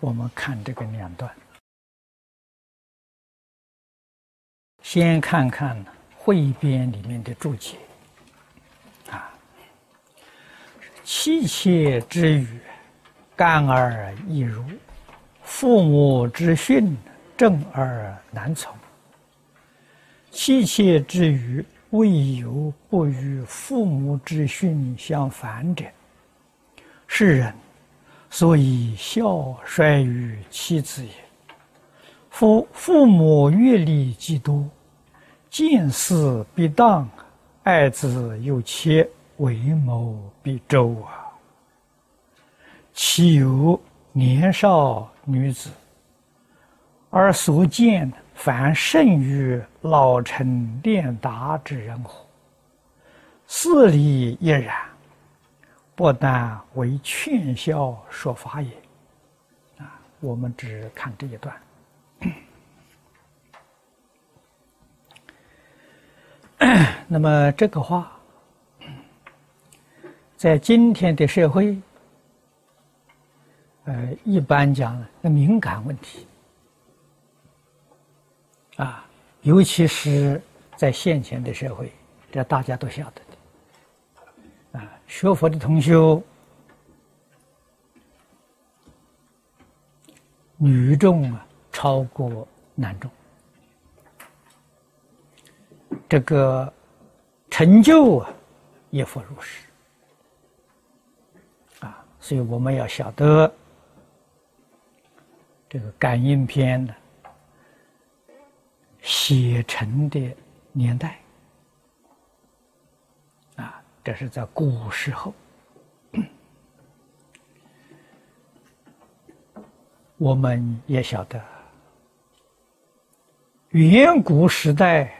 我们看这个两段，先看看汇编里面的注解啊，妻妾之语，干而易如；父母之训，正而难从。妻妾之语，未有不与父母之训相反者。是人，所以孝衰于妻子也。夫父母阅历既多，见事必当，爱子有切，为谋必周啊。岂有年少女子，而所见凡甚于老成练达之人乎？事理亦然。不但为劝孝说法也，啊，我们只看这一段。那么这个话，在今天的社会，呃，一般讲那敏感问题，啊，尤其是在现前的社会，这大家都晓得。学佛的同修，女众啊超过男众，这个成就啊也佛如是啊，所以我们要晓得这个感应篇的写成的年代。这是在古时候，我们也晓得，远古时代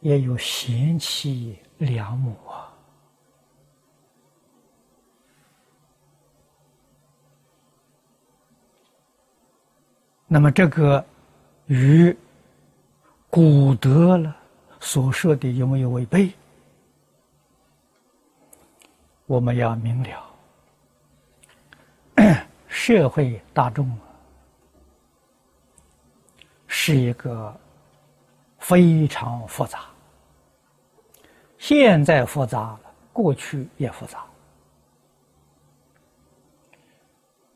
也有贤妻良母啊。那么，这个与古德了所说的有没有违背？我们要明了，社会大众是一个非常复杂，现在复杂了，过去也复杂。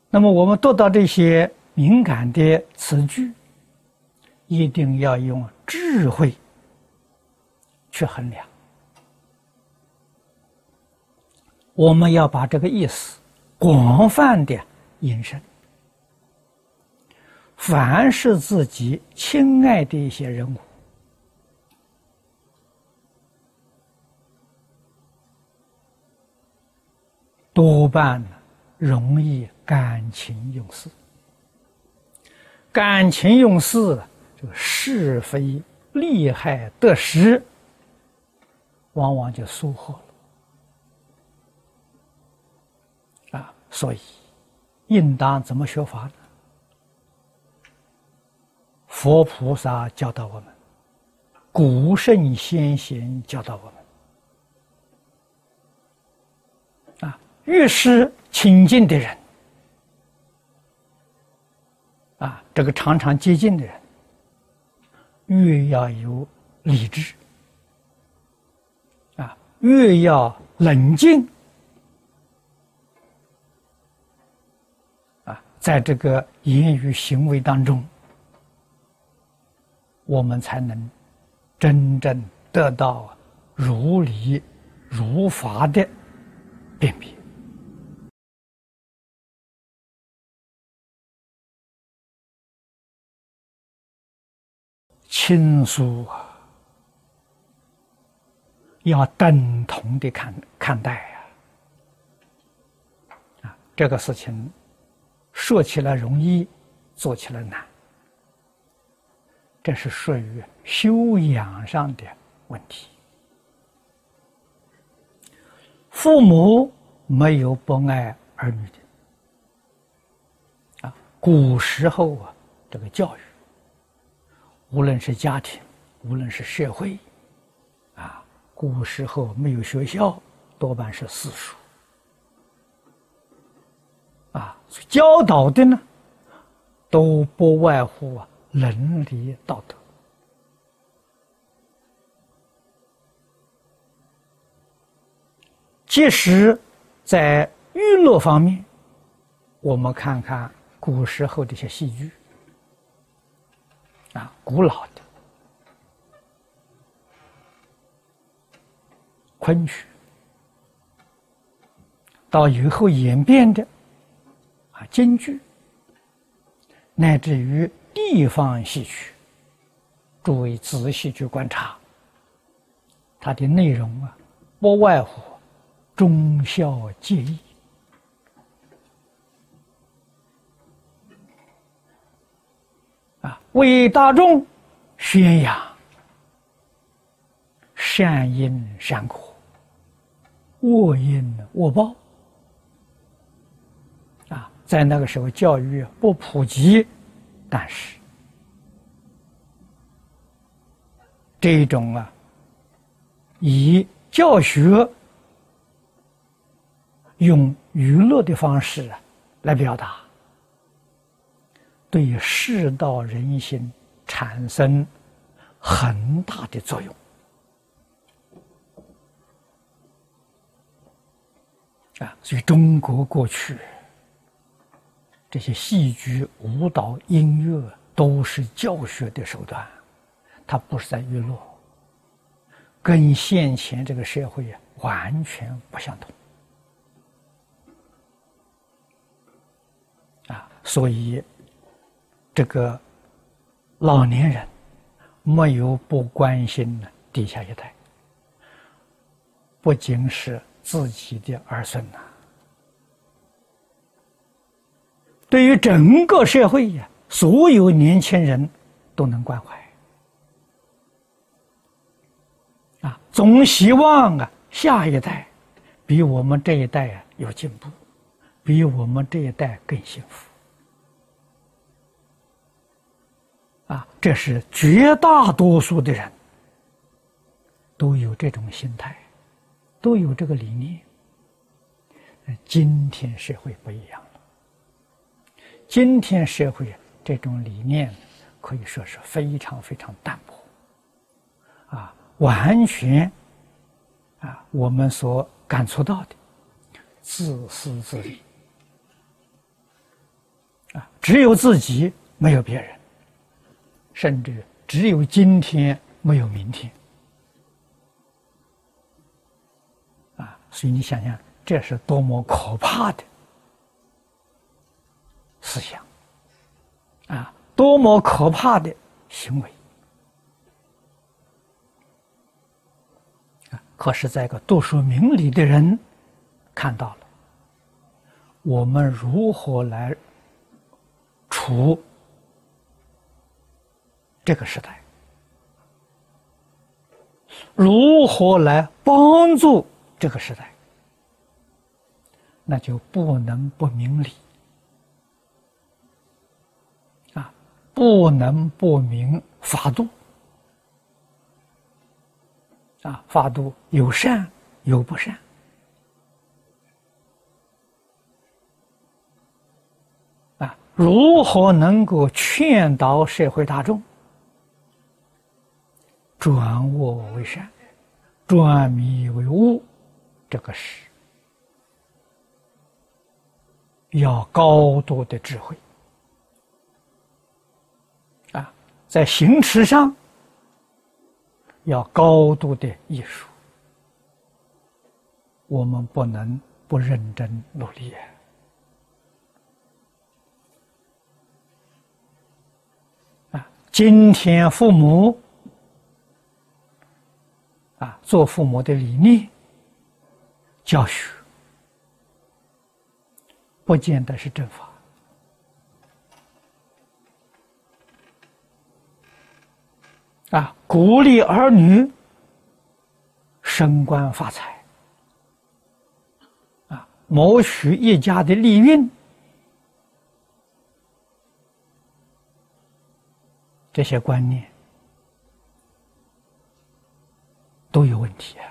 那么，我们读到这些敏感的词句，一定要用智慧去衡量。我们要把这个意思广泛的引申，凡是自己亲爱的一些人物，多半容易感情用事，感情用事，这个是非利害得失，往往就疏忽了。所以，应当怎么学法呢？佛菩萨教导我们，古圣先贤教导我们，啊，越是亲近的人，啊，这个常常接近的人，越要有理智，啊，越要冷静。在这个言语行为当中，我们才能真正得到如理如法的辨别。亲属啊，要等同的看看待啊，啊，这个事情。说起来容易，做起来难，这是属于修养上的问题。父母没有不爱儿女的啊，古时候啊，这个教育，无论是家庭，无论是社会，啊，古时候没有学校，多半是私塾。教导的呢，都不外乎啊伦理道德。即使在娱乐方面，我们看看古时候的一些戏剧，啊，古老的昆曲，到以后演变的京剧，乃至于地方戏曲，诸位仔细去观察，它的内容啊，不外乎。忠孝节义啊，为大众宣扬善因善果、恶因恶报，在那个时候教育不普及，但是这种啊，以教学。用娱乐的方式啊来表达，对世道人心产生很大的作用啊！所以中国过去这些戏剧、舞蹈、音乐都是教学的手段，它不是在娱乐，跟现前这个社会完全不相同。啊所以，这个老年人没有不关心的底下一代，不仅是自己的儿孙呐，对于整个社会呀，所有年轻人都能关怀啊，总希望啊，下一代比我们这一代啊有进步，比我们这一代更幸福。啊，这是绝大多数的人都有这种心态，都有这个理念。今天社会不一样，今天社会这种理念可以说是非常非常淡薄，啊，完全啊，我们所感触到的自私自利，啊，只有自己，没有别人。甚至只有今天，没有明天，啊！所以你想想，这是多么可怕的思想，啊，多么可怕的行为！啊，可是，在一个读书明理的人看到了，我们如何来处？这个时代，如何来帮助这个时代？那就不能不明理啊，不能不明法度啊，法度有善有不善。啊，如何能够劝导社会大众？转恶为善，转迷为悟，这个是要高度的智慧啊！在行持上要高度的艺术，我们不能不认真努力啊！今天父母。啊，做父母的理念、教学，不见得是正法。啊，鼓励儿女升官发财，啊，谋取一家的利润，这些观念。都有问题啊！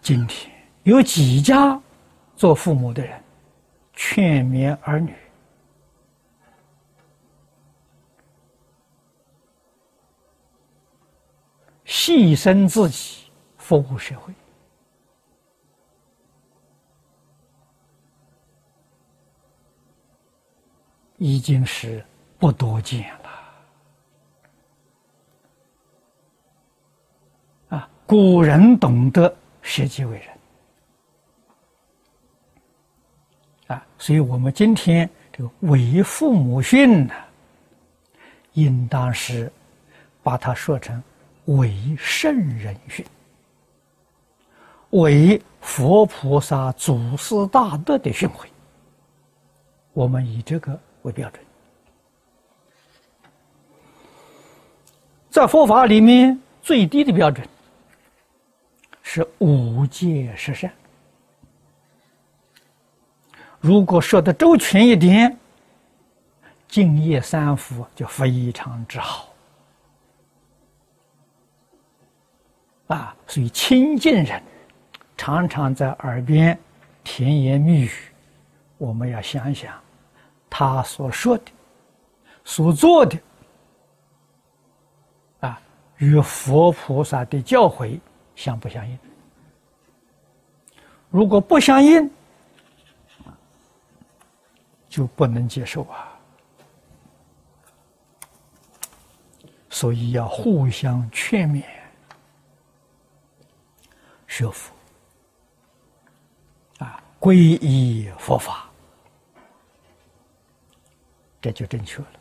今天有几家做父母的人劝勉儿女牺牲自己服务社会，已经是不多见了。啊，古人懂得舍己为人，啊，所以我们今天这个为父母训呢，应当是把它说成。为圣人训，为佛菩萨祖师大德的训诲，我们以这个为标准。在佛法里面，最低的标准是五戒十善。如果说的周全一点，敬业三福就非常之好。啊，所以亲近人常常在耳边甜言蜜语，我们要想想他所说的、所做的啊，与佛菩萨的教诲相不相应？如果不相应，就不能接受啊。所以要互相劝勉。学佛啊，皈依佛法，这就正确了。